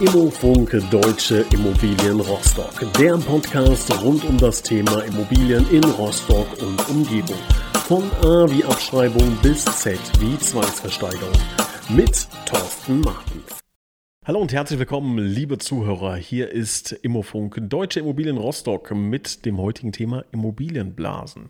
Immofunk Deutsche Immobilien Rostock. Der Podcast rund um das Thema Immobilien in Rostock und Umgebung. Von A wie Abschreibung bis Z wie Zwangsversteigerung. Mit Thorsten Martens. Hallo und herzlich willkommen, liebe Zuhörer. Hier ist Immofunk Deutsche Immobilien Rostock mit dem heutigen Thema Immobilienblasen.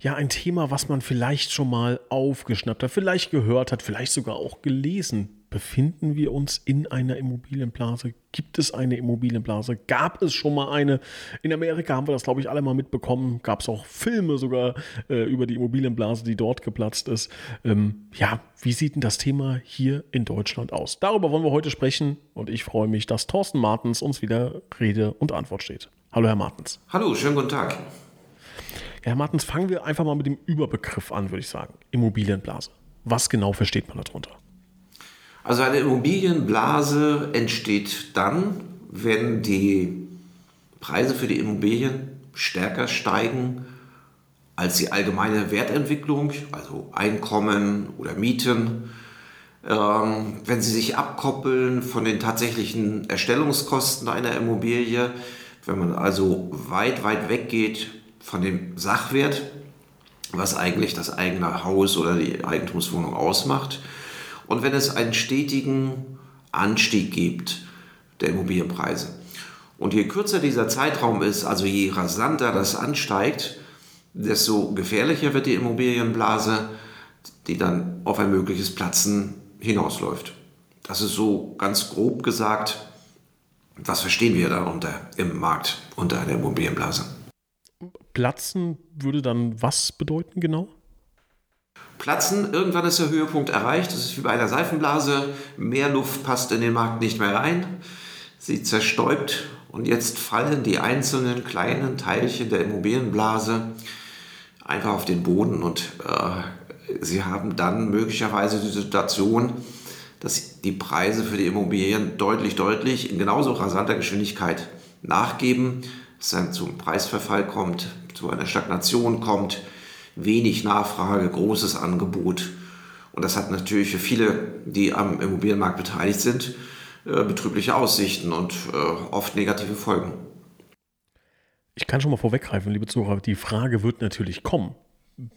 Ja, ein Thema, was man vielleicht schon mal aufgeschnappt hat, vielleicht gehört hat, vielleicht sogar auch gelesen Befinden wir uns in einer Immobilienblase? Gibt es eine Immobilienblase? Gab es schon mal eine? In Amerika haben wir das, glaube ich, alle mal mitbekommen. Gab es auch Filme sogar äh, über die Immobilienblase, die dort geplatzt ist. Ähm, ja, wie sieht denn das Thema hier in Deutschland aus? Darüber wollen wir heute sprechen und ich freue mich, dass Thorsten Martens uns wieder Rede und Antwort steht. Hallo, Herr Martens. Hallo, schönen guten Tag. Ja, Herr Martens, fangen wir einfach mal mit dem Überbegriff an, würde ich sagen. Immobilienblase. Was genau versteht man darunter? Also eine Immobilienblase entsteht dann, wenn die Preise für die Immobilien stärker steigen als die allgemeine Wertentwicklung, also Einkommen oder Mieten, ähm, wenn sie sich abkoppeln von den tatsächlichen Erstellungskosten einer Immobilie, wenn man also weit, weit weggeht von dem Sachwert, was eigentlich das eigene Haus oder die Eigentumswohnung ausmacht, und wenn es einen stetigen Anstieg gibt der Immobilienpreise. Und je kürzer dieser Zeitraum ist, also je rasanter das ansteigt, desto gefährlicher wird die Immobilienblase, die dann auf ein mögliches Platzen hinausläuft. Das ist so ganz grob gesagt, was verstehen wir darunter im Markt unter einer Immobilienblase. Platzen würde dann was bedeuten genau? Platzen. Irgendwann ist der Höhepunkt erreicht. Das ist wie bei einer Seifenblase. Mehr Luft passt in den Markt nicht mehr rein. Sie zerstäubt und jetzt fallen die einzelnen kleinen Teilchen der Immobilienblase einfach auf den Boden und äh, sie haben dann möglicherweise die Situation, dass die Preise für die Immobilien deutlich, deutlich in genauso rasanter Geschwindigkeit nachgeben, es dann zum Preisverfall kommt, zu einer Stagnation kommt, wenig Nachfrage, großes Angebot. Und das hat natürlich für viele, die am Immobilienmarkt beteiligt sind, äh, betrübliche Aussichten und äh, oft negative Folgen. Ich kann schon mal vorweggreifen, liebe Zuhörer, die Frage wird natürlich kommen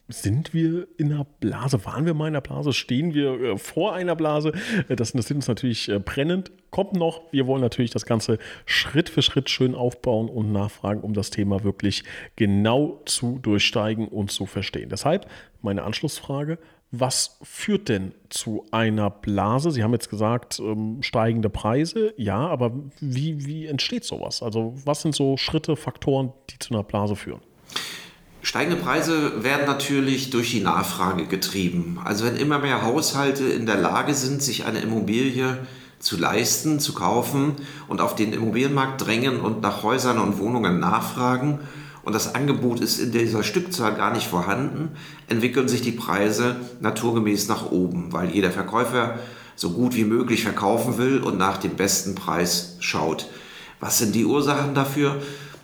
sind wir in einer Blase? Waren wir mal in einer Blase? Stehen wir äh, vor einer Blase? Äh, das interessiert uns natürlich äh, brennend. Kommt noch. Wir wollen natürlich das Ganze Schritt für Schritt schön aufbauen und nachfragen, um das Thema wirklich genau zu durchsteigen und zu verstehen. Deshalb meine Anschlussfrage. Was führt denn zu einer Blase? Sie haben jetzt gesagt, ähm, steigende Preise. Ja, aber wie, wie entsteht sowas? Also was sind so Schritte, Faktoren, die zu einer Blase führen? Steigende Preise werden natürlich durch die Nachfrage getrieben. Also wenn immer mehr Haushalte in der Lage sind, sich eine Immobilie zu leisten, zu kaufen und auf den Immobilienmarkt drängen und nach Häusern und Wohnungen nachfragen und das Angebot ist in dieser Stückzahl gar nicht vorhanden, entwickeln sich die Preise naturgemäß nach oben, weil jeder Verkäufer so gut wie möglich verkaufen will und nach dem besten Preis schaut. Was sind die Ursachen dafür?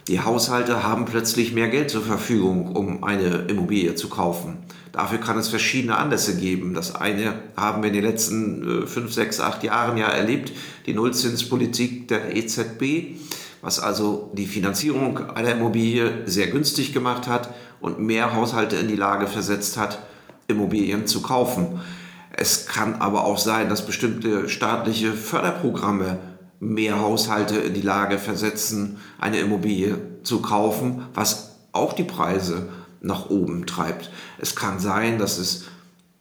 Die Haushalte haben plötzlich mehr Geld zur Verfügung, um eine Immobilie zu kaufen. Dafür kann es verschiedene Anlässe geben. Das eine haben wir in den letzten äh, fünf, sechs, acht Jahren ja erlebt, die Nullzinspolitik der EZB, was also die Finanzierung einer Immobilie sehr günstig gemacht hat und mehr Haushalte in die Lage versetzt hat, Immobilien zu kaufen. Es kann aber auch sein, dass bestimmte staatliche Förderprogramme mehr Haushalte in die Lage versetzen, eine Immobilie zu kaufen, was auch die Preise nach oben treibt. Es kann sein, dass es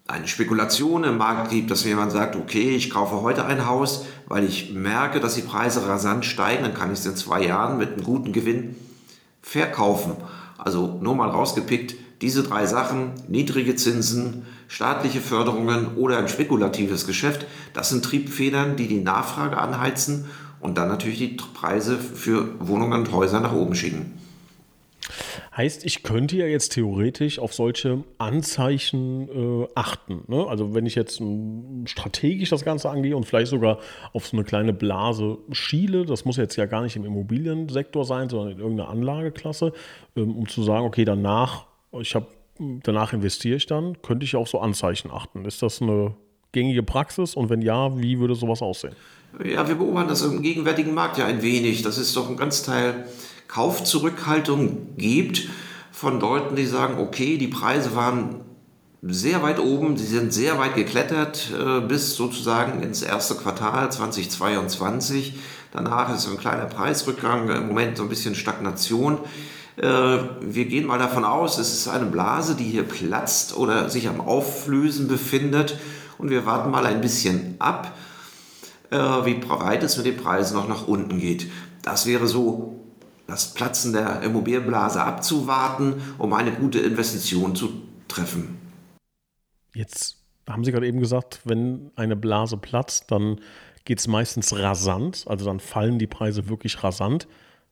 eine Spekulation im Markt gibt, dass jemand sagt, okay, ich kaufe heute ein Haus, weil ich merke, dass die Preise rasant steigen, dann kann ich es in zwei Jahren mit einem guten Gewinn verkaufen. Also nur mal rausgepickt, diese drei Sachen, niedrige Zinsen, staatliche Förderungen oder ein spekulatives Geschäft, das sind Triebfedern, die die Nachfrage anheizen und dann natürlich die Preise für Wohnungen und Häuser nach oben schicken. Heißt, ich könnte ja jetzt theoretisch auf solche Anzeichen äh, achten. Ne? Also wenn ich jetzt m, strategisch das Ganze angehe und vielleicht sogar auf so eine kleine Blase schiele, das muss jetzt ja gar nicht im Immobiliensektor sein, sondern in irgendeiner Anlageklasse, ähm, um zu sagen, okay, danach, ich habe danach investiere ich dann, könnte ich auf so Anzeichen achten. Ist das eine gängige Praxis und wenn ja, wie würde sowas aussehen? Ja, wir beobachten das im gegenwärtigen Markt ja ein wenig, dass es doch ein ganz Teil Kaufzurückhaltung gibt von Leuten, die sagen, okay, die Preise waren sehr weit oben, sie sind sehr weit geklettert äh, bis sozusagen ins erste Quartal 2022. Danach ist ein kleiner Preisrückgang, im Moment so ein bisschen Stagnation. Äh, wir gehen mal davon aus, es ist eine Blase, die hier platzt oder sich am Auflösen befindet und wir warten mal ein bisschen ab, äh, wie weit es mit den Preisen noch nach unten geht. Das wäre so das Platzen der Immobilienblase abzuwarten, um eine gute Investition zu treffen. Jetzt haben Sie gerade eben gesagt, wenn eine Blase platzt, dann geht es meistens rasant, also dann fallen die Preise wirklich rasant.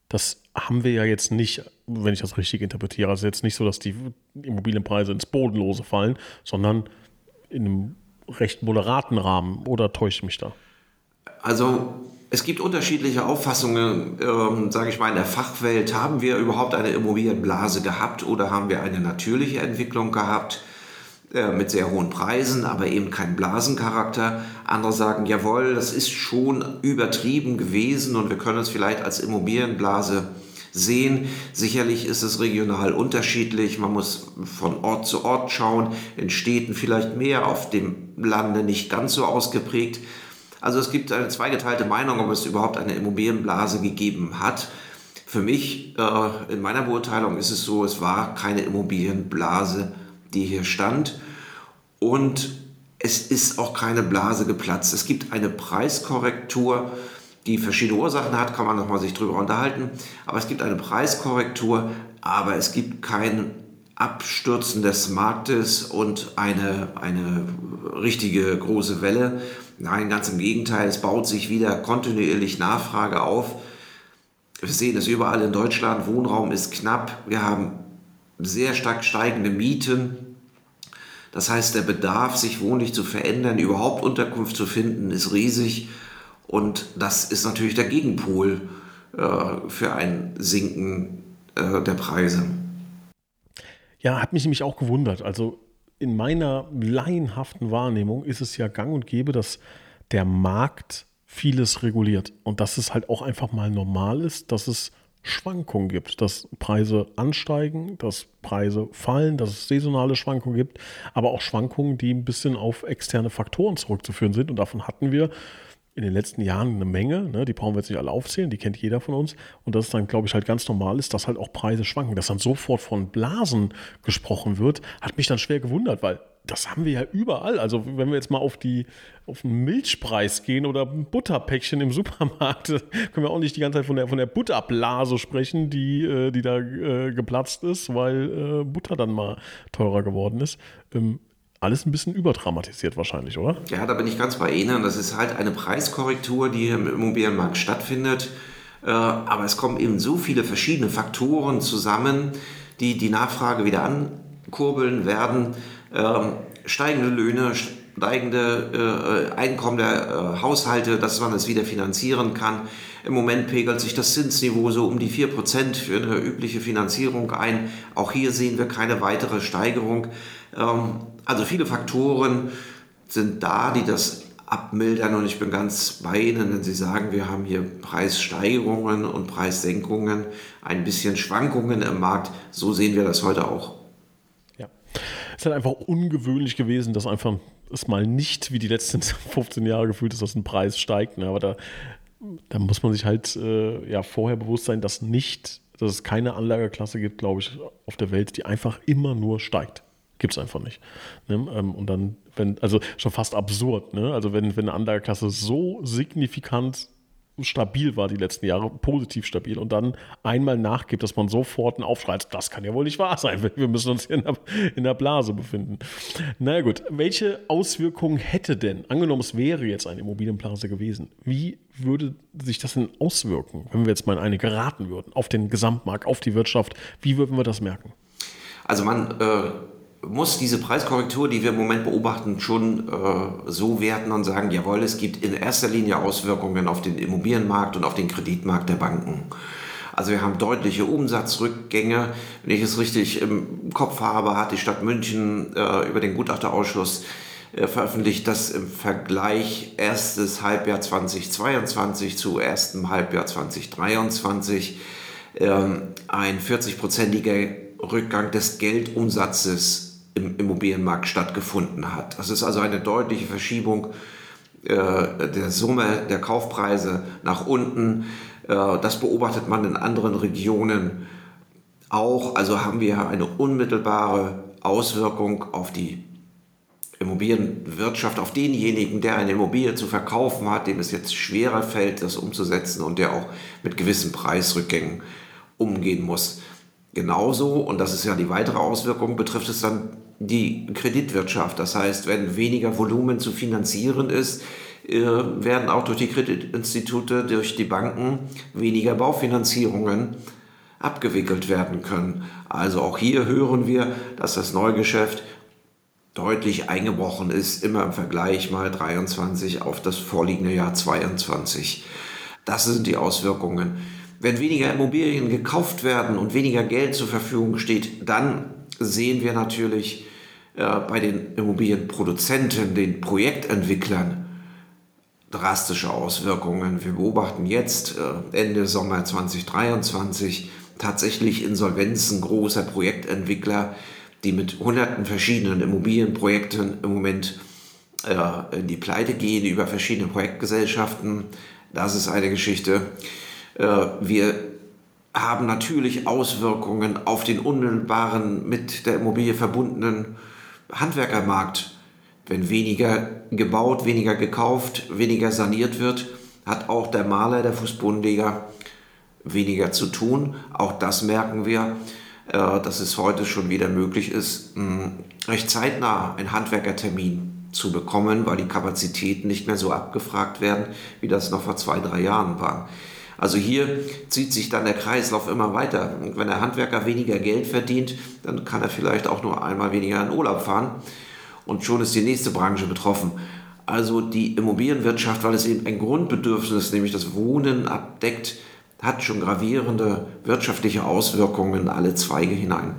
Das haben wir ja jetzt nicht, wenn ich das richtig interpretiere. Also jetzt nicht so, dass die Immobilienpreise ins Bodenlose fallen, sondern in einem recht moderaten Rahmen. Oder täusche ich mich da? Also es gibt unterschiedliche Auffassungen, ähm, sage ich mal, in der Fachwelt. Haben wir überhaupt eine Immobilienblase gehabt oder haben wir eine natürliche Entwicklung gehabt? Äh, mit sehr hohen Preisen, aber eben kein Blasencharakter. Andere sagen, jawohl, das ist schon übertrieben gewesen und wir können es vielleicht als Immobilienblase sehen. Sicherlich ist es regional unterschiedlich. Man muss von Ort zu Ort schauen. In Städten vielleicht mehr, auf dem Lande nicht ganz so ausgeprägt. Also es gibt eine zweigeteilte Meinung, ob es überhaupt eine Immobilienblase gegeben hat. Für mich, äh, in meiner Beurteilung, ist es so, es war keine Immobilienblase die hier stand. Und es ist auch keine Blase geplatzt. Es gibt eine Preiskorrektur, die verschiedene Ursachen hat, kann man nochmal sich drüber unterhalten. Aber es gibt eine Preiskorrektur, aber es gibt kein Abstürzen des Marktes und eine, eine richtige große Welle. Nein, ganz im Gegenteil, es baut sich wieder kontinuierlich Nachfrage auf. Wir sehen es überall in Deutschland, Wohnraum ist knapp, wir haben sehr stark steigende Mieten, das heißt, der Bedarf, sich wohnlich zu verändern, überhaupt Unterkunft zu finden, ist riesig. Und das ist natürlich der Gegenpol äh, für ein Sinken äh, der Preise. Ja, hat mich nämlich auch gewundert. Also in meiner laienhaften Wahrnehmung ist es ja gang und gäbe, dass der Markt vieles reguliert und dass es halt auch einfach mal normal ist, dass es Schwankungen gibt, dass Preise ansteigen, dass Preise fallen, dass es saisonale Schwankungen gibt, aber auch Schwankungen, die ein bisschen auf externe Faktoren zurückzuführen sind. Und davon hatten wir in den letzten Jahren eine Menge. Ne? Die brauchen wir jetzt nicht alle aufzählen, die kennt jeder von uns. Und dass es dann, glaube ich, halt ganz normal ist, dass halt auch Preise schwanken. Dass dann sofort von Blasen gesprochen wird, hat mich dann schwer gewundert, weil das haben wir ja überall. Also wenn wir jetzt mal auf die auf den Milchpreis gehen oder ein Butterpäckchen im Supermarkt, können wir auch nicht die ganze Zeit von der, von der Butterblase sprechen, die, äh, die da äh, geplatzt ist, weil äh, Butter dann mal teurer geworden ist. Ähm, alles ein bisschen überdramatisiert wahrscheinlich, oder? Ja, da bin ich ganz bei Ihnen. Das ist halt eine Preiskorrektur, die im Immobilienmarkt stattfindet. Aber es kommen eben so viele verschiedene Faktoren zusammen, die die Nachfrage wieder ankurbeln werden ähm, steigende Löhne, steigende äh, Einkommen der äh, Haushalte, dass man es wieder finanzieren kann. Im Moment pegelt sich das Zinsniveau so um die 4% für eine übliche Finanzierung ein. Auch hier sehen wir keine weitere Steigerung. Ähm, also viele Faktoren sind da, die das abmildern und ich bin ganz bei Ihnen, wenn Sie sagen, wir haben hier Preissteigerungen und Preissenkungen, ein bisschen Schwankungen im Markt. So sehen wir das heute auch. Es ist halt einfach ungewöhnlich gewesen, dass einfach es mal nicht wie die letzten 15 Jahre gefühlt ist, dass ein Preis steigt. Ne? Aber da, da muss man sich halt äh, ja vorher bewusst sein, dass nicht, dass es keine Anlageklasse gibt, glaube ich, auf der Welt, die einfach immer nur steigt. Gibt es einfach nicht. Ne? Ähm, und dann, wenn, also schon fast absurd, ne? Also wenn, wenn eine Anlageklasse so signifikant stabil war die letzten Jahre, positiv stabil und dann einmal nachgibt, dass man sofort einen Aufschrei das kann ja wohl nicht wahr sein, wir müssen uns in der, in der Blase befinden. Na naja, gut, welche Auswirkungen hätte denn, angenommen es wäre jetzt eine Immobilienblase gewesen, wie würde sich das denn auswirken, wenn wir jetzt mal in eine geraten würden, auf den Gesamtmarkt, auf die Wirtschaft, wie würden wir das merken? Also man äh muss diese Preiskorrektur, die wir im Moment beobachten, schon äh, so werten und sagen, jawohl, es gibt in erster Linie Auswirkungen auf den Immobilienmarkt und auf den Kreditmarkt der Banken. Also wir haben deutliche Umsatzrückgänge. Wenn ich es richtig im Kopf habe, hat die Stadt München äh, über den Gutachterausschuss äh, veröffentlicht, dass im Vergleich erstes Halbjahr 2022 zu erstem Halbjahr 2023 ähm, ein 40-prozentiger Rückgang des Geldumsatzes im Immobilienmarkt stattgefunden hat. Das ist also eine deutliche Verschiebung äh, der Summe der Kaufpreise nach unten. Äh, das beobachtet man in anderen Regionen auch. Also haben wir eine unmittelbare Auswirkung auf die Immobilienwirtschaft, auf denjenigen, der eine Immobilie zu verkaufen hat, dem es jetzt schwerer fällt, das umzusetzen und der auch mit gewissen Preisrückgängen umgehen muss. Genauso, und das ist ja die weitere Auswirkung, betrifft es dann die Kreditwirtschaft. Das heißt, wenn weniger Volumen zu finanzieren ist, äh, werden auch durch die Kreditinstitute, durch die Banken weniger Baufinanzierungen abgewickelt werden können. Also auch hier hören wir, dass das Neugeschäft deutlich eingebrochen ist, immer im Vergleich mal 23 auf das vorliegende Jahr 22. Das sind die Auswirkungen. Wenn weniger Immobilien gekauft werden und weniger Geld zur Verfügung steht, dann sehen wir natürlich äh, bei den Immobilienproduzenten, den Projektentwicklern, drastische Auswirkungen. Wir beobachten jetzt äh, Ende Sommer 2023 tatsächlich Insolvenzen großer Projektentwickler, die mit hunderten verschiedenen Immobilienprojekten im Moment äh, in die Pleite gehen über verschiedene Projektgesellschaften. Das ist eine Geschichte. Wir haben natürlich Auswirkungen auf den unmittelbaren mit der Immobilie verbundenen Handwerkermarkt. Wenn weniger gebaut, weniger gekauft, weniger saniert wird, hat auch der Maler, der Fußbodenleger weniger zu tun. Auch das merken wir, äh, dass es heute schon wieder möglich ist, recht zeitnah einen Handwerkertermin zu bekommen, weil die Kapazitäten nicht mehr so abgefragt werden, wie das noch vor zwei, drei Jahren war. Also hier zieht sich dann der Kreislauf immer weiter. Und wenn der Handwerker weniger Geld verdient, dann kann er vielleicht auch nur einmal weniger in Urlaub fahren und schon ist die nächste Branche betroffen. Also die Immobilienwirtschaft, weil es eben ein Grundbedürfnis, nämlich das Wohnen abdeckt, hat schon gravierende wirtschaftliche Auswirkungen in alle Zweige hinein.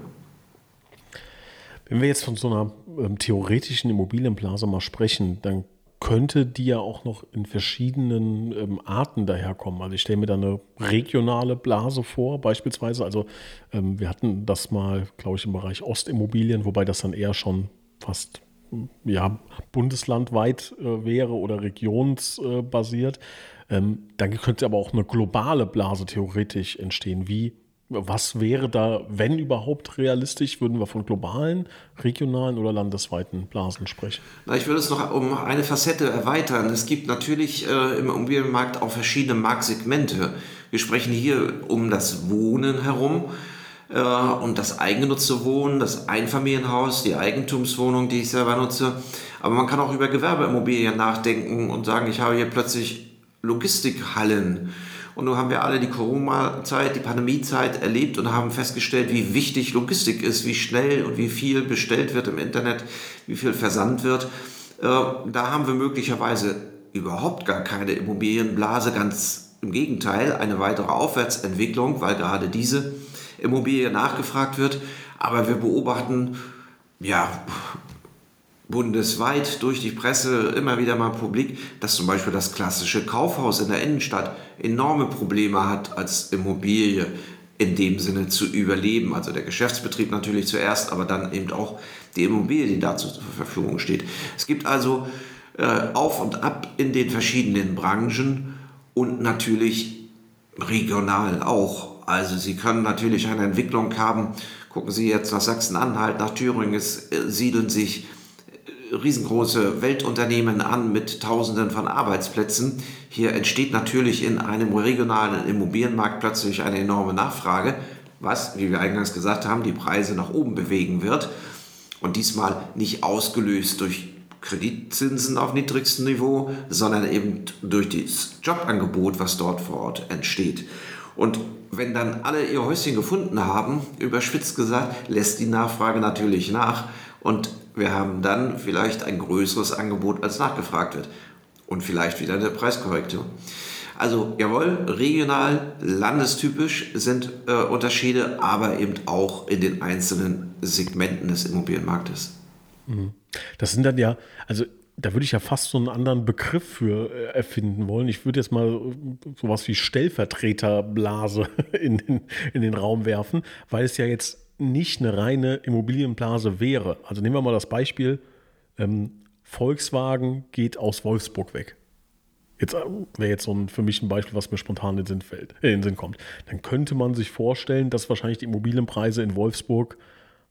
Wenn wir jetzt von so einer ähm, theoretischen Immobilienblase mal sprechen, dann könnte die ja auch noch in verschiedenen ähm, Arten daherkommen. Also ich stelle mir da eine regionale Blase vor, beispielsweise. Also ähm, wir hatten das mal, glaube ich, im Bereich Ostimmobilien, wobei das dann eher schon fast ja, bundeslandweit äh, wäre oder regionsbasiert. Ähm, dann könnte aber auch eine globale Blase theoretisch entstehen. Wie, was wäre da, wenn überhaupt realistisch, würden wir von globalen, regionalen oder landesweiten Blasen sprechen? Na, ich würde es noch um eine Facette erweitern. Es gibt natürlich äh, im Immobilienmarkt auch verschiedene Marktsegmente. Wir sprechen hier um das Wohnen herum äh, und das eigengenutzte Wohnen, das Einfamilienhaus, die Eigentumswohnung, die ich selber nutze. Aber man kann auch über Gewerbeimmobilien nachdenken und sagen, ich habe hier plötzlich Logistikhallen. Und nun haben wir alle die Corona-Zeit, die Pandemie-Zeit erlebt und haben festgestellt, wie wichtig Logistik ist, wie schnell und wie viel bestellt wird im Internet, wie viel versandt wird. Äh, da haben wir möglicherweise überhaupt gar keine Immobilienblase, ganz im Gegenteil, eine weitere Aufwärtsentwicklung, weil gerade diese Immobilie nachgefragt wird. Aber wir beobachten ja bundesweit durch die Presse immer wieder mal publik, dass zum Beispiel das klassische Kaufhaus in der Innenstadt enorme Probleme hat als Immobilie in dem Sinne zu überleben. Also der Geschäftsbetrieb natürlich zuerst, aber dann eben auch die Immobilie, die dazu zur Verfügung steht. Es gibt also äh, auf und ab in den verschiedenen Branchen und natürlich regional auch. Also Sie können natürlich eine Entwicklung haben. Gucken Sie jetzt nach Sachsen-Anhalt, nach Thüringen. Es äh, siedeln sich riesengroße Weltunternehmen an mit Tausenden von Arbeitsplätzen. Hier entsteht natürlich in einem regionalen Immobilienmarkt plötzlich eine enorme Nachfrage, was, wie wir eingangs gesagt haben, die Preise nach oben bewegen wird. Und diesmal nicht ausgelöst durch Kreditzinsen auf niedrigstem Niveau, sondern eben durch das Jobangebot, was dort vor Ort entsteht. Und wenn dann alle ihr Häuschen gefunden haben, überspitzt gesagt, lässt die Nachfrage natürlich nach und wir haben dann vielleicht ein größeres Angebot, als nachgefragt wird. Und vielleicht wieder eine Preiskorrektur. Also jawohl, regional, landestypisch sind äh, Unterschiede, aber eben auch in den einzelnen Segmenten des Immobilienmarktes. Mhm. Das sind dann ja, also da würde ich ja fast so einen anderen Begriff für äh, erfinden wollen. Ich würde jetzt mal sowas wie Stellvertreterblase in den, in den Raum werfen, weil es ja jetzt nicht eine reine Immobilienblase wäre. Also nehmen wir mal das Beispiel, ähm, Volkswagen geht aus Wolfsburg weg. Jetzt äh, wäre jetzt so ein, für mich ein Beispiel, was mir spontan in den, Sinn fällt, äh, in den Sinn kommt. Dann könnte man sich vorstellen, dass wahrscheinlich die Immobilienpreise in Wolfsburg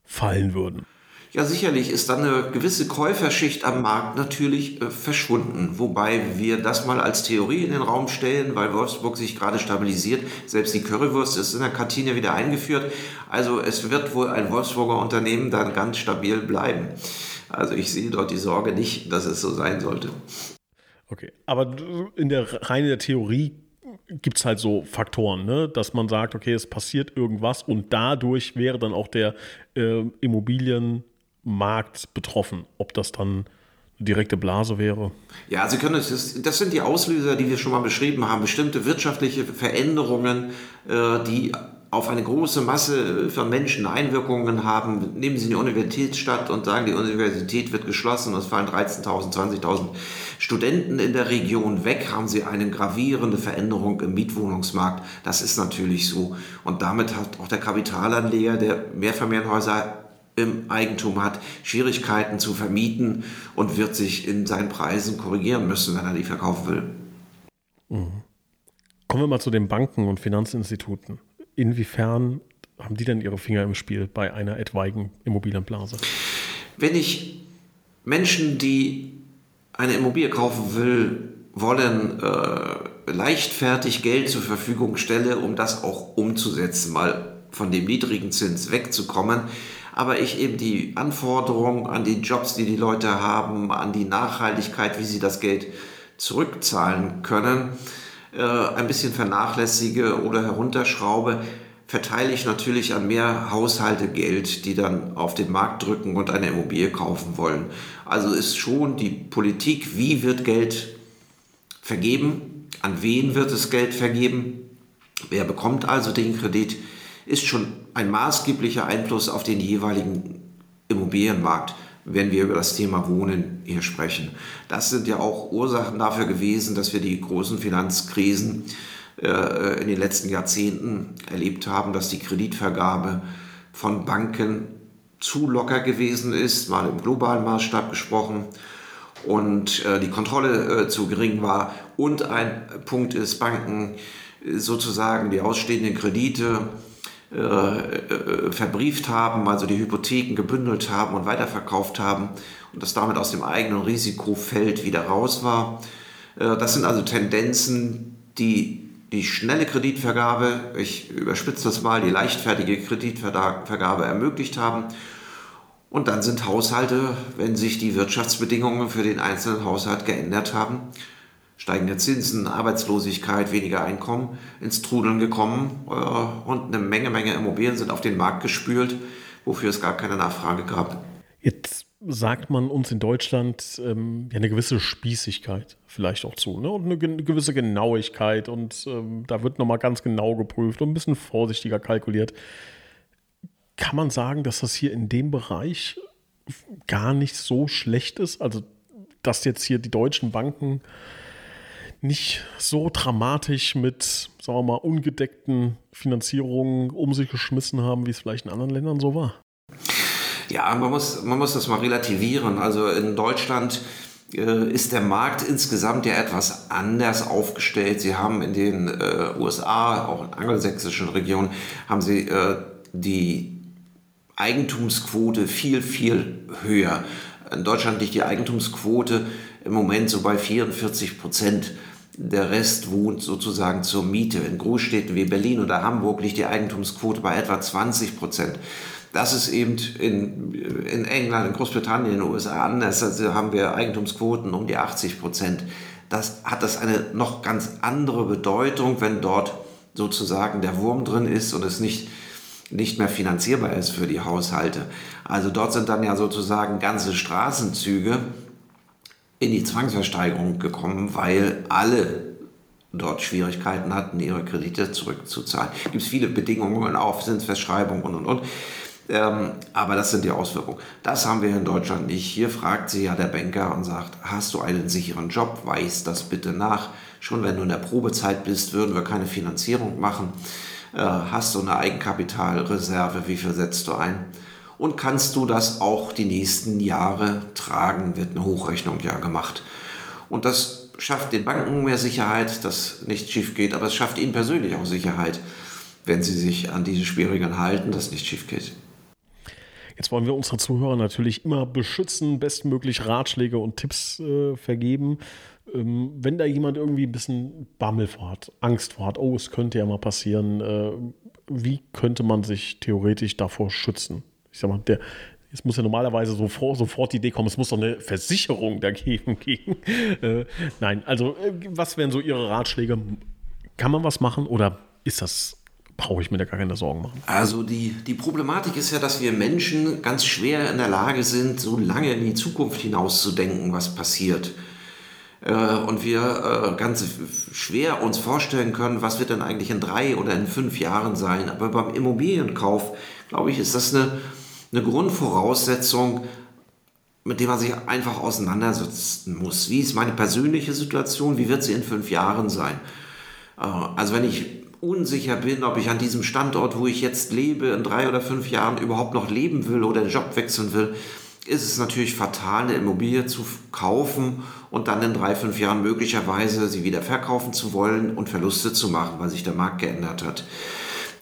fallen würden. Ja, sicherlich ist dann eine gewisse Käuferschicht am Markt natürlich äh, verschwunden. Wobei wir das mal als Theorie in den Raum stellen, weil Wolfsburg sich gerade stabilisiert. Selbst die Currywurst ist in der Kantine wieder eingeführt. Also es wird wohl ein Wolfsburger Unternehmen dann ganz stabil bleiben. Also ich sehe dort die Sorge nicht, dass es so sein sollte. Okay, aber in der rein der Theorie gibt es halt so Faktoren, ne? dass man sagt, okay, es passiert irgendwas und dadurch wäre dann auch der äh, Immobilienmarkt betroffen. Ob das dann direkte Blase wäre? Ja, Sie können es, das sind die Auslöser, die wir schon mal beschrieben haben, bestimmte wirtschaftliche Veränderungen, äh, die auf eine große Masse von Menschen Einwirkungen haben. Nehmen Sie die Universitätsstadt und sagen, die Universität wird geschlossen es fallen 13.000, 20.000 Studenten in der Region weg, haben Sie eine gravierende Veränderung im Mietwohnungsmarkt. Das ist natürlich so. Und damit hat auch der Kapitalanleger, der Mehrfamilienhäuser im Eigentum hat, Schwierigkeiten zu vermieten und wird sich in seinen Preisen korrigieren müssen, wenn er die verkaufen will. Mhm. Kommen wir mal zu den Banken und Finanzinstituten inwiefern haben die denn ihre Finger im Spiel bei einer etwaigen Immobilienblase? Wenn ich Menschen, die eine Immobilie kaufen will, wollen, äh, leichtfertig Geld zur Verfügung stelle, um das auch umzusetzen, mal von dem niedrigen Zins wegzukommen, aber ich eben die Anforderungen an die Jobs, die die Leute haben, an die Nachhaltigkeit, wie sie das Geld zurückzahlen können, äh, ein bisschen vernachlässige oder herunterschraube, verteile ich natürlich an mehr Haushalte Geld, die dann auf den Markt drücken und eine Immobilie kaufen wollen. Also ist schon die Politik, wie wird Geld vergeben, an wen wird das Geld vergeben, wer bekommt also den Kredit, ist schon ein maßgeblicher Einfluss auf den jeweiligen Immobilienmarkt wenn wir über das Thema Wohnen hier sprechen. Das sind ja auch Ursachen dafür gewesen, dass wir die großen Finanzkrisen äh, in den letzten Jahrzehnten erlebt haben, dass die Kreditvergabe von Banken zu locker gewesen ist, mal im globalen Maßstab gesprochen, und äh, die Kontrolle äh, zu gering war. Und ein Punkt ist, Banken sozusagen die ausstehenden Kredite äh, äh, verbrieft haben, also die Hypotheken gebündelt haben und weiterverkauft haben und das damit aus dem eigenen Risikofeld wieder raus war. Äh, das sind also Tendenzen, die die schnelle Kreditvergabe, ich überspitze das mal, die leichtfertige Kreditvergabe ermöglicht haben. Und dann sind Haushalte, wenn sich die Wirtschaftsbedingungen für den einzelnen Haushalt geändert haben, steigende Zinsen, Arbeitslosigkeit, weniger Einkommen ins Trudeln gekommen äh, und eine Menge, Menge Immobilien sind auf den Markt gespült, wofür es gar keine Nachfrage gab. Jetzt sagt man uns in Deutschland ähm, ja eine gewisse Spießigkeit vielleicht auch zu ne? und eine gewisse Genauigkeit und ähm, da wird nochmal ganz genau geprüft und ein bisschen vorsichtiger kalkuliert. Kann man sagen, dass das hier in dem Bereich gar nicht so schlecht ist? Also, dass jetzt hier die deutschen Banken nicht so dramatisch mit, sagen wir mal, ungedeckten Finanzierungen um sich geschmissen haben, wie es vielleicht in anderen Ländern so war? Ja, man muss, man muss das mal relativieren. Also in Deutschland äh, ist der Markt insgesamt ja etwas anders aufgestellt. Sie haben in den äh, USA, auch in angelsächsischen Regionen, haben sie äh, die Eigentumsquote viel, viel höher. In Deutschland liegt die Eigentumsquote im Moment so bei 44 Prozent. Der Rest wohnt sozusagen zur Miete. In Großstädten wie Berlin oder Hamburg liegt die Eigentumsquote bei etwa 20 Prozent. Das ist eben in, in England, in Großbritannien, in den USA anders. Also haben wir Eigentumsquoten um die 80 Prozent. Das hat das eine noch ganz andere Bedeutung, wenn dort sozusagen der Wurm drin ist und es nicht, nicht mehr finanzierbar ist für die Haushalte. Also dort sind dann ja sozusagen ganze Straßenzüge in die Zwangsversteigerung gekommen, weil alle dort Schwierigkeiten hatten, ihre Kredite zurückzuzahlen. Es gibt viele Bedingungen auf Zinsverschreibung und und und. Ähm, aber das sind die Auswirkungen. Das haben wir in Deutschland nicht. Hier fragt sie ja der Banker und sagt, hast du einen sicheren Job? Weiß das bitte nach. Schon wenn du in der Probezeit bist, würden wir keine Finanzierung machen. Äh, hast du eine Eigenkapitalreserve? Wie viel setzt du ein? Und kannst du das auch die nächsten Jahre tragen? Wird eine Hochrechnung ja gemacht. Und das schafft den Banken mehr Sicherheit, dass nichts schief geht, aber es schafft ihnen persönlich auch Sicherheit, wenn sie sich an diese Spielregeln halten, dass nichts schief geht. Jetzt wollen wir unsere Zuhörer natürlich immer beschützen, bestmöglich Ratschläge und Tipps äh, vergeben. Ähm, wenn da jemand irgendwie ein bisschen Bammel vorhat, Angst vorhat, oh, es könnte ja mal passieren, äh, wie könnte man sich theoretisch davor schützen? Ich sag mal, der, es muss ja normalerweise sofort, sofort die Idee kommen, es muss doch eine Versicherung dagegen geben. Äh, nein, also äh, was wären so Ihre Ratschläge? Kann man was machen oder ist das brauche ich mir da gar keine Sorgen machen. Also die, die Problematik ist ja, dass wir Menschen ganz schwer in der Lage sind, so lange in die Zukunft hinauszudenken, was passiert. Äh, und wir äh, ganz schwer uns vorstellen können, was wird denn eigentlich in drei oder in fünf Jahren sein. Aber beim Immobilienkauf, glaube ich, ist das eine, eine Grundvoraussetzung, mit der man sich einfach auseinandersetzen muss. Wie ist meine persönliche Situation? Wie wird sie in fünf Jahren sein? Äh, also wenn ich unsicher bin, ob ich an diesem Standort, wo ich jetzt lebe, in drei oder fünf Jahren überhaupt noch leben will oder den Job wechseln will, ist es natürlich fatal, eine Immobilie zu kaufen und dann in drei, fünf Jahren möglicherweise sie wieder verkaufen zu wollen und Verluste zu machen, weil sich der Markt geändert hat.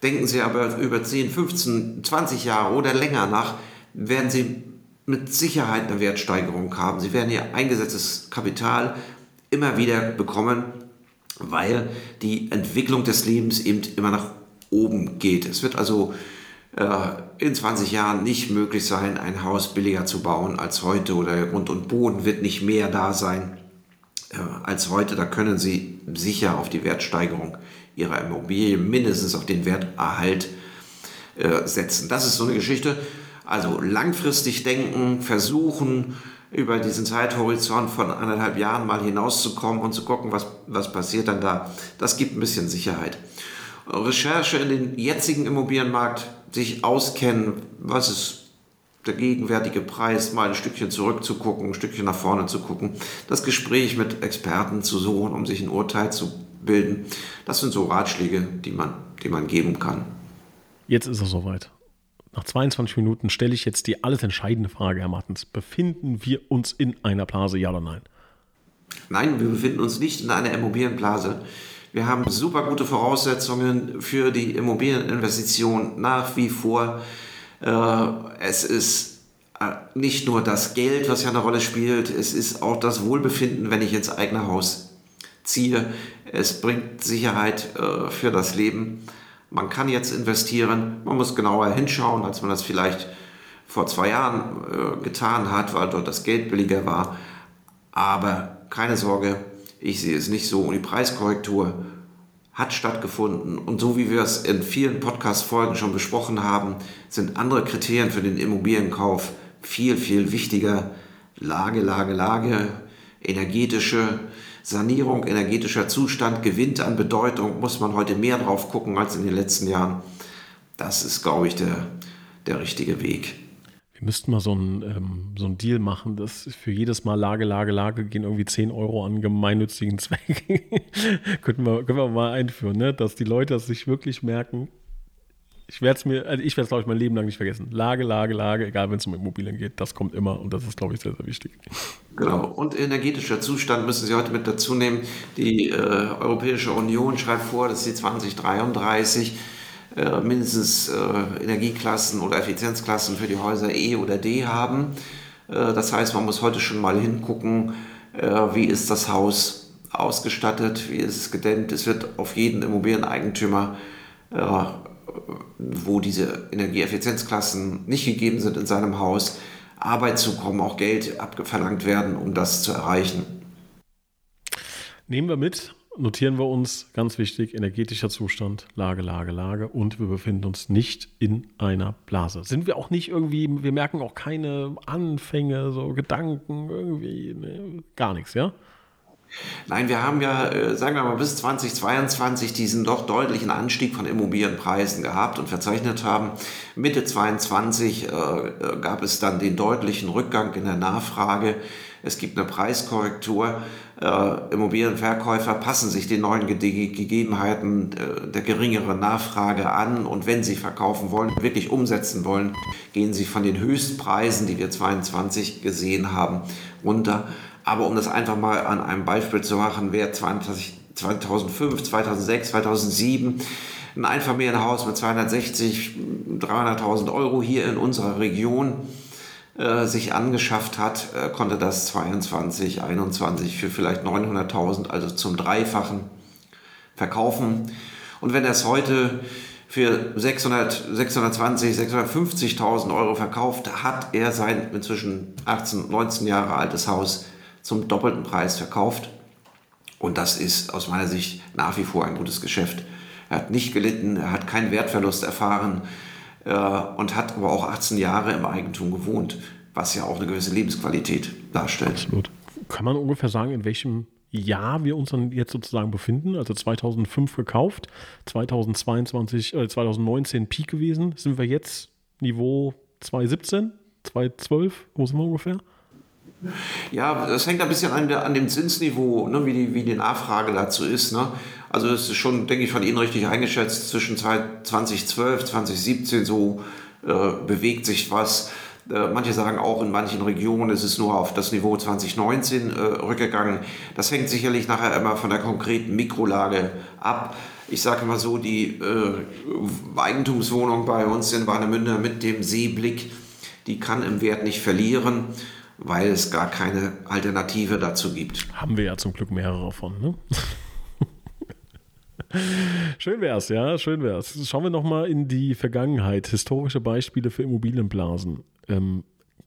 Denken Sie aber über 10, 15, 20 Jahre oder länger nach, werden Sie mit Sicherheit eine Wertsteigerung haben. Sie werden Ihr eingesetztes Kapital immer wieder bekommen weil die Entwicklung des Lebens eben immer nach oben geht. Es wird also äh, in 20 Jahren nicht möglich sein, ein Haus billiger zu bauen als heute oder Grund und Boden wird nicht mehr da sein äh, als heute. Da können Sie sicher auf die Wertsteigerung Ihrer Immobilie, mindestens auf den Werterhalt äh, setzen. Das ist so eine Geschichte. Also langfristig denken, versuchen, über diesen Zeithorizont von anderthalb Jahren mal hinauszukommen und zu gucken, was, was passiert dann da. Das gibt ein bisschen Sicherheit. Recherche in den jetzigen Immobilienmarkt, sich auskennen, was ist der gegenwärtige Preis, mal ein Stückchen zurückzugucken, ein Stückchen nach vorne zu gucken, das Gespräch mit Experten zu suchen, um sich ein Urteil zu bilden. Das sind so Ratschläge, die man, die man geben kann. Jetzt ist es soweit. Nach 22 Minuten stelle ich jetzt die alles entscheidende Frage, Herr Martens. Befinden wir uns in einer Blase, ja oder nein? Nein, wir befinden uns nicht in einer Immobilienblase. Wir haben super gute Voraussetzungen für die Immobilieninvestition nach wie vor. Äh, es ist äh, nicht nur das Geld, was ja eine Rolle spielt, es ist auch das Wohlbefinden, wenn ich ins eigene Haus ziehe. Es bringt Sicherheit äh, für das Leben. Man kann jetzt investieren, man muss genauer hinschauen, als man das vielleicht vor zwei Jahren äh, getan hat, weil dort das Geld billiger war. Aber keine Sorge, ich sehe es nicht so. Und die Preiskorrektur hat stattgefunden. Und so wie wir es in vielen Podcast-Folgen schon besprochen haben, sind andere Kriterien für den Immobilienkauf viel, viel wichtiger. Lage, Lage, Lage, energetische Sanierung, energetischer Zustand gewinnt an Bedeutung, muss man heute mehr drauf gucken als in den letzten Jahren. Das ist, glaube ich, der, der richtige Weg. Wir müssten mal so einen, ähm, so Deal machen, dass für jedes Mal Lage, Lage, Lage gehen irgendwie 10 Euro an gemeinnützigen Zwecken. können, wir, können wir mal einführen, ne? dass die Leute das sich wirklich merken, ich werde es mir, also ich werde es, glaube ich, mein Leben lang nicht vergessen. Lage, Lage, Lage, egal wenn es um Immobilien geht, das kommt immer und das ist, glaube ich, sehr, sehr wichtig. Genau. Und energetischer Zustand müssen Sie heute mit dazu nehmen. Die äh, Europäische Union schreibt vor, dass sie 2033 äh, mindestens äh, Energieklassen oder Effizienzklassen für die Häuser E oder D haben. Äh, das heißt, man muss heute schon mal hingucken, äh, wie ist das Haus ausgestattet, wie ist es gedämmt. Es wird auf jeden Immobilieneigentümer äh, wo diese Energieeffizienzklassen nicht gegeben sind in seinem Haus, Arbeit zukommen, auch Geld abverlangt werden, um das zu erreichen. Nehmen wir mit, notieren wir uns, ganz wichtig, energetischer Zustand, Lage, Lage, Lage und wir befinden uns nicht in einer Blase. Sind wir auch nicht irgendwie, wir merken auch keine Anfänge, so Gedanken, irgendwie, ne, gar nichts, ja? Nein, wir haben ja, äh, sagen wir mal, bis 2022 diesen doch deutlichen Anstieg von Immobilienpreisen gehabt und verzeichnet haben. Mitte 2022 äh, äh, gab es dann den deutlichen Rückgang in der Nachfrage. Es gibt eine Preiskorrektur. Immobilienverkäufer passen sich den neuen Ge Gegebenheiten der geringeren Nachfrage an und wenn sie verkaufen wollen, wirklich umsetzen wollen, gehen sie von den Höchstpreisen, die wir 22 gesehen haben, runter. Aber um das einfach mal an einem Beispiel zu machen, wer 20, 2005, 2006, 2007 ein Einfamilienhaus mit 260, 300.000 Euro hier in unserer Region äh, sich angeschafft hat, äh, konnte das 22, 21 für vielleicht 900.000, also zum Dreifachen verkaufen. Und wenn er es heute für 600, 620, 650.000 Euro verkauft, hat er sein inzwischen 18, 19 Jahre altes Haus zum doppelten Preis verkauft. Und das ist aus meiner Sicht nach wie vor ein gutes Geschäft. Er hat nicht gelitten, er hat keinen Wertverlust erfahren äh, und hat aber auch 18 Jahre im Eigentum gewohnt, was ja auch eine gewisse Lebensqualität darstellt. Absolut. Kann man ungefähr sagen, in welchem Jahr wir uns dann jetzt sozusagen befinden? Also 2005 gekauft, 2022, äh, 2019 Peak gewesen. Sind wir jetzt Niveau 2017, 2012? Wo sind wir ungefähr? Ja, das hängt ein bisschen an, der, an dem Zinsniveau, ne, wie, die, wie die Nachfrage dazu ist. Ne? Also es ist schon, denke ich, von Ihnen richtig eingeschätzt, zwischen 2012, 2017 so äh, bewegt sich was. Äh, manche sagen auch, in manchen Regionen ist es nur auf das Niveau 2019 äh, rückgegangen. Das hängt sicherlich nachher immer von der konkreten Mikrolage ab. Ich sage immer so, die äh, Eigentumswohnung bei uns in Warnemünde mit dem Seeblick, die kann im Wert nicht verlieren weil es gar keine Alternative dazu gibt. Haben wir ja zum Glück mehrere von, ne? Schön wär's, ja, schön wär's. Schauen wir nochmal in die Vergangenheit. Historische Beispiele für Immobilienblasen. Ähm,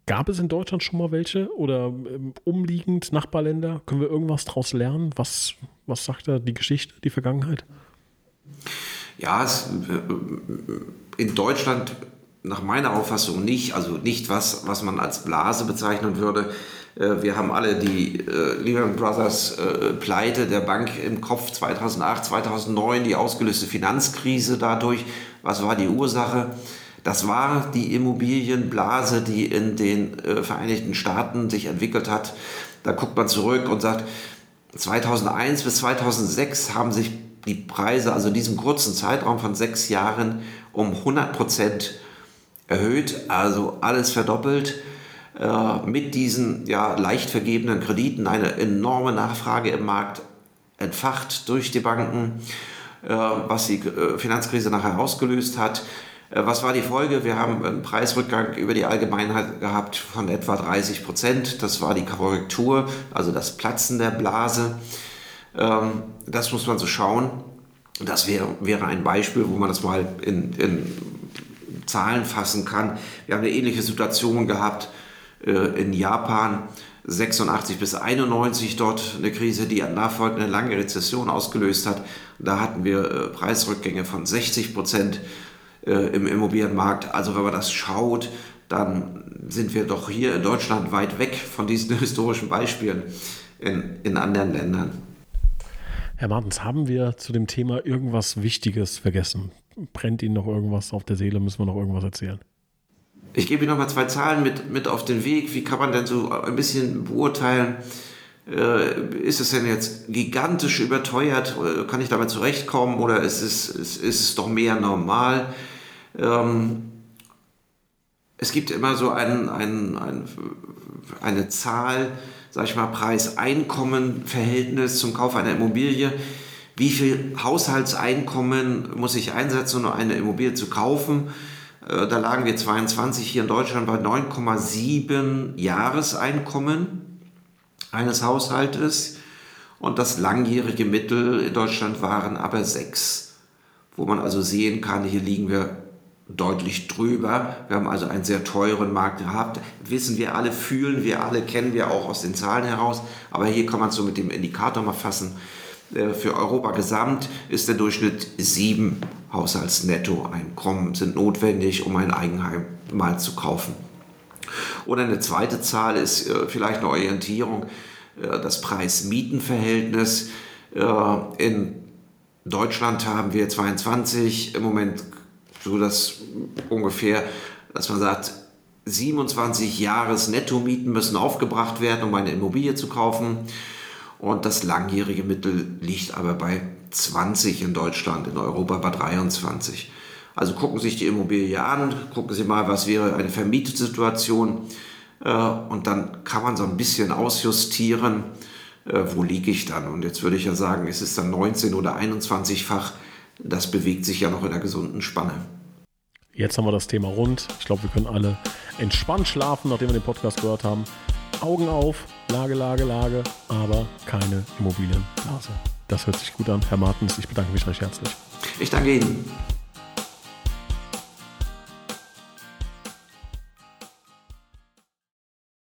gab es in Deutschland schon mal welche oder ähm, umliegend Nachbarländer? Können wir irgendwas daraus lernen? Was, was sagt da die Geschichte, die Vergangenheit? Ja, es, äh, in Deutschland nach meiner Auffassung nicht, also nicht was, was man als Blase bezeichnen würde. Äh, wir haben alle die äh, Lehman Brothers äh, Pleite der Bank im Kopf 2008, 2009, die ausgelöste Finanzkrise dadurch. Was war die Ursache? Das war die Immobilienblase, die in den Vereinigten Staaten sich entwickelt hat. Da guckt man zurück und sagt, 2001 bis 2006 haben sich die Preise, also in diesem kurzen Zeitraum von sechs Jahren, um 100 Prozent erhöht, also alles verdoppelt. Äh, mit diesen ja, leicht vergebenen Krediten eine enorme Nachfrage im Markt entfacht durch die Banken, äh, was die äh, Finanzkrise nachher ausgelöst hat. Was war die Folge? Wir haben einen Preisrückgang über die Allgemeinheit gehabt von etwa 30 Prozent. Das war die Korrektur, also das Platzen der Blase. Ähm, das muss man so schauen. Das wäre, wäre ein Beispiel, wo man das mal in, in Zahlen fassen kann. Wir haben eine ähnliche Situation gehabt äh, in Japan. 86 bis 91 dort eine Krise, die nachfolgend eine lange Rezession ausgelöst hat. Da hatten wir äh, Preisrückgänge von 60 Prozent äh, im Immobilienmarkt. Also wenn man das schaut, dann sind wir doch hier in Deutschland weit weg von diesen historischen Beispielen in, in anderen Ländern. Herr Martens, haben wir zu dem Thema irgendwas Wichtiges vergessen? Brennt Ihnen noch irgendwas auf der Seele? Müssen wir noch irgendwas erzählen? Ich gebe Ihnen noch mal zwei Zahlen mit, mit auf den Weg. Wie kann man denn so ein bisschen beurteilen, äh, ist es denn jetzt gigantisch überteuert? Kann ich damit zurechtkommen oder ist es, ist, ist es doch mehr normal? Ähm, es gibt immer so ein, ein, ein, eine Zahl, sag ich mal, Preis-Einkommen-Verhältnis zum Kauf einer Immobilie wie viel Haushaltseinkommen muss ich einsetzen, um eine Immobilie zu kaufen. Äh, da lagen wir 22 hier in Deutschland bei 9,7 Jahreseinkommen eines Haushaltes und das langjährige Mittel in Deutschland waren aber 6, wo man also sehen kann, hier liegen wir deutlich drüber. Wir haben also einen sehr teuren Markt gehabt. Wissen wir alle, fühlen wir alle, kennen wir auch aus den Zahlen heraus. Aber hier kann man es so mit dem Indikator mal fassen. Äh, für Europa gesamt ist der Durchschnitt sieben Haushaltsnettoeinkommen sind notwendig, um ein Eigenheim mal zu kaufen. Oder eine zweite Zahl ist äh, vielleicht eine Orientierung. äh, das Preis-Mieten-Verhältnis. In Deutschland haben wir 22 im Moment so das ungefähr, dass man sagt, 27 Jahres Nettomieten müssen aufgebracht werden, um eine Immobilie zu kaufen. Und das langjährige Mittel liegt aber bei 20 in Deutschland, in Europa bei 23. Also gucken Sie sich die Immobilie an, gucken Sie mal, was wäre eine Vermietungssituation äh, und dann kann man so ein bisschen ausjustieren, äh, wo liege ich dann. Und jetzt würde ich ja sagen, es ist dann 19 oder 21-fach. Das bewegt sich ja noch in der gesunden Spanne. Jetzt haben wir das Thema rund. Ich glaube, wir können alle entspannt schlafen, nachdem wir den Podcast gehört haben. Augen auf, Lage, Lage, Lage, aber keine Immobilienblase. Das hört sich gut an. Herr Martens, ich bedanke mich recht herzlich. Ich danke Ihnen.